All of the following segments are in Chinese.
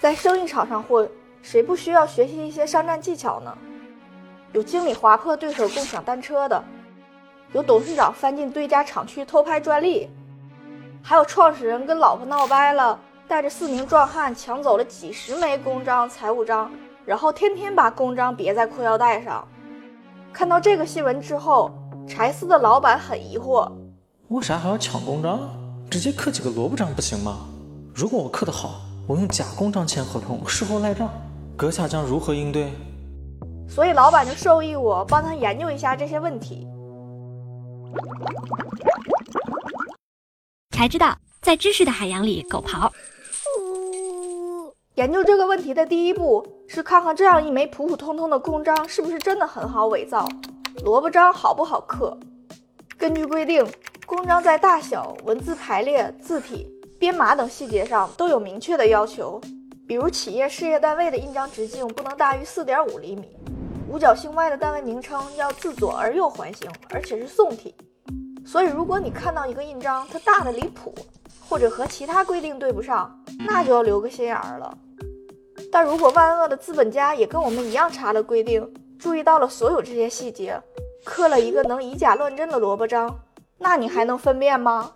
在生意场上混，谁不需要学习一些商战技巧呢？有经理划破对手共享单车的，有董事长翻进对家厂区偷拍专利，还有创始人跟老婆闹掰了，带着四名壮汉抢走了几十枚公章、财务章，然后天天把公章别在裤腰带上。看到这个新闻之后，柴斯的老板很疑惑：为啥还要抢公章？直接刻几个萝卜章不行吗？如果我刻得好。我用假公章签合同，事后赖账，阁下将如何应对？所以老板就授意我帮他研究一下这些问题。才知道，在知识的海洋里，狗刨。研究这个问题的第一步是看看这样一枚普普通通的公章是不是真的很好伪造，萝卜章好不好刻。根据规定，公章在大小、文字排列、字体。编码等细节上都有明确的要求，比如企业事业单位的印章直径不能大于四点五厘米，五角星外的单位名称要自左而右环形，而且是宋体。所以，如果你看到一个印章它大的离谱，或者和其他规定对不上，那就要留个心眼儿了。但如果万恶的资本家也跟我们一样查了规定，注意到了所有这些细节，刻了一个能以假乱真的萝卜章，那你还能分辨吗？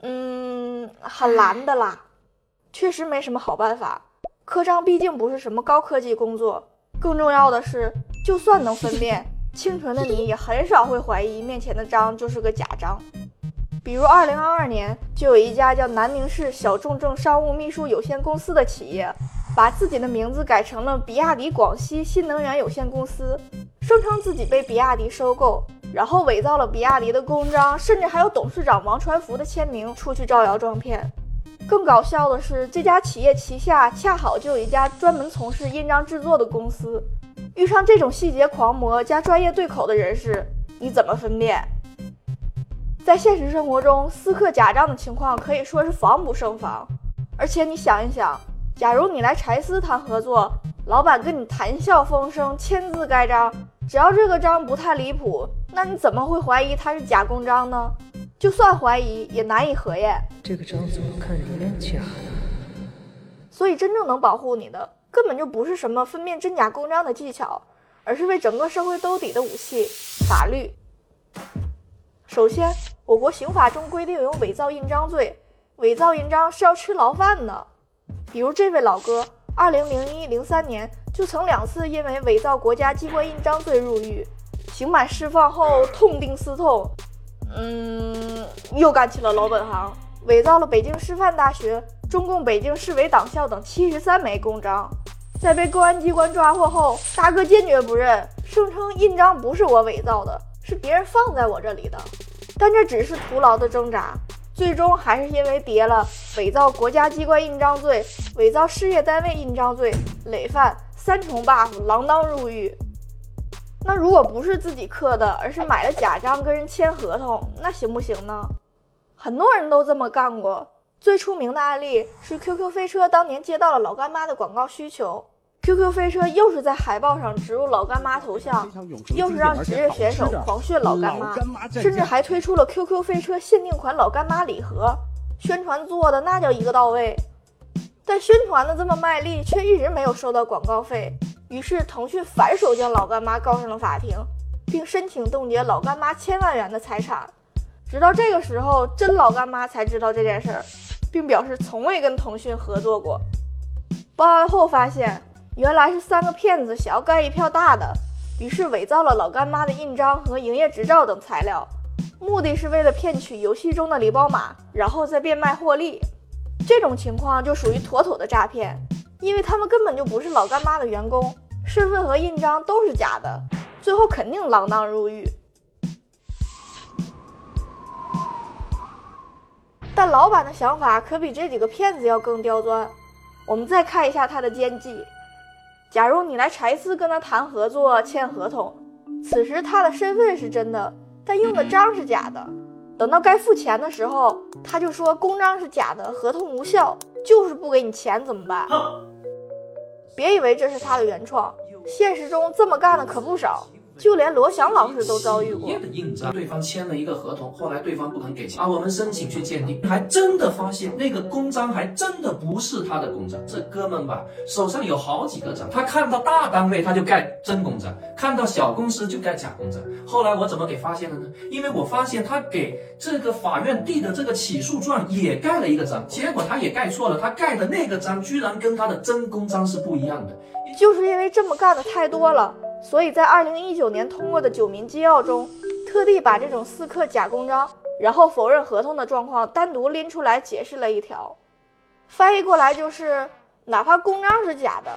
嗯，很难的啦，确实没什么好办法。刻章毕竟不是什么高科技工作，更重要的是，就算能分辨，清纯的你也很少会怀疑面前的章就是个假章。比如，二零二二年就有一家叫南宁市小众证商务秘书有限公司的企业，把自己的名字改成了比亚迪广西新能源有限公司，声称自己被比亚迪收购。然后伪造了比亚迪的公章，甚至还有董事长王传福的签名，出去招摇撞骗。更搞笑的是，这家企业旗下恰好就有一家专门从事印章制作的公司。遇上这种细节狂魔加专业对口的人士，你怎么分辨？在现实生活中，私刻假章的情况可以说是防不胜防。而且你想一想，假如你来柴斯谈合作，老板跟你谈笑风生，签字盖章，只要这个章不太离谱。那你怎么会怀疑它是假公章呢？就算怀疑，也难以核验。这个章怎么看有点假呢？所以，真正能保护你的，根本就不是什么分辨真假公章的技巧，而是为整个社会兜底的武器——法律。首先，我国刑法中规定有伪造印章罪，伪造印章是要吃牢饭的。比如这位老哥，二零零一、零三年就曾两次因为伪造国家机关印章罪入狱。刑满释放后痛定思痛，嗯，又干起了老本行，伪造了北京师范大学、中共北京市委党校等七十三枚公章。在被公安机关抓获后，大哥坚决不认，声称印章不是我伪造的，是别人放在我这里的。但这只是徒劳的挣扎，最终还是因为叠了伪造国家机关印章罪、伪造事业单位印章罪，累犯三重 buff，锒铛入狱。那如果不是自己刻的，而是买了假章跟人签合同，那行不行呢？很多人都这么干过。最出名的案例是 QQ 飞车当年接到了老干妈的广告需求，QQ 飞车又是在海报上植入老干妈头像，又是让职业选手狂炫老干妈，甚至还推出了 QQ 飞车限定款老干妈礼盒，宣传做的那叫一个到位。但宣传的这么卖力，却一直没有收到广告费。于是，腾讯反手将老干妈告上了法庭，并申请冻结老干妈千万元的财产。直到这个时候，真老干妈才知道这件事儿，并表示从未跟腾讯合作过。报案后发现，原来是三个骗子想要干一票大的，于是伪造了老干妈的印章和营业执照等材料，目的是为了骗取游戏中的礼包码，然后再变卖获利。这种情况就属于妥妥的诈骗。因为他们根本就不是老干妈的员工，身份和印章都是假的，最后肯定锒铛入狱。但老板的想法可比这几个骗子要更刁钻。我们再看一下他的奸计：假如你来柴斯跟他谈合作、签合同，此时他的身份是真的，但用的章是假的。等到该付钱的时候，他就说公章是假的，合同无效，就是不给你钱，怎么办？别以为这是他的原创，现实中这么干的可不少。就连罗翔老师都遭遇过企业。的印章，对方签了一个合同，后来对方不肯给钱，啊，我们申请去鉴定，还真的发现那个公章还真的不是他的公章。这哥们吧，手上有好几个章，他看到大单位他就盖真公章，看到小公司就盖假公章。后来我怎么给发现了呢？因为我发现他给这个法院递的这个起诉状也盖了一个章，结果他也盖错了，他盖的那个章居然跟他的真公章是不一样的。就是因为这么干的太多了，所以在二零一九年通过的九民纪要中，特地把这种私刻假公章，然后否认合同的状况单独拎出来解释了一条。翻译过来就是，哪怕公章是假的，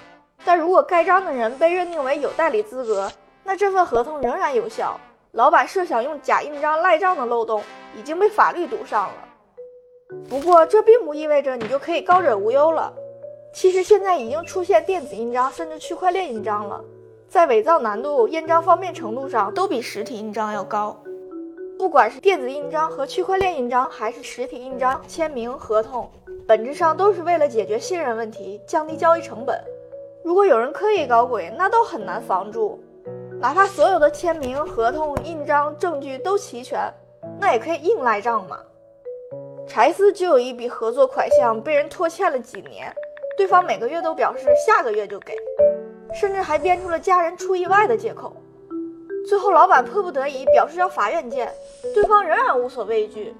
但如果盖章的人被认定为有代理资格，那这份合同仍然有效。老板设想用假印章赖账的漏洞已经被法律堵上了。不过这并不意味着你就可以高枕无忧了。其实现在已经出现电子印章甚至区块链印章了，在伪造难度、印章方便程度上都比实体印章要高。不管是电子印章和区块链印章，还是实体印章、签名、合同，本质上都是为了解决信任问题，降低交易成本。如果有人刻意搞鬼，那都很难防住。哪怕所有的签名、合同、印章、证据都齐全，那也可以硬赖账嘛。柴斯就有一笔合作款项被人拖欠了几年，对方每个月都表示下个月就给，甚至还编出了家人出意外的借口。最后，老板迫不得已表示要法院见，对方仍然无所畏惧，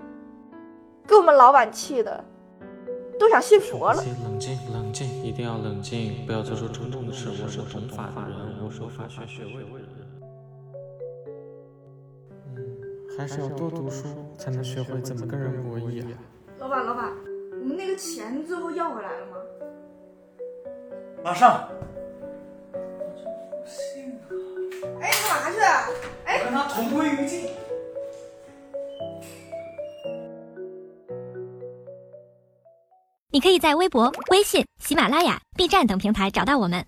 给我们老板气的都想信佛了。冷静，冷静，一定要冷静，不要做出冲动的事。我是懂法的人，我有法学学位的人。嗯，还是要多读书，才能学会怎么跟人博弈啊。老板，老板，我们那个钱最后要回来了吗？马上，哎，干嘛去啊？我跟他同归于尽。你可以在微博、微信、喜马拉雅、B 站等平台找到我们。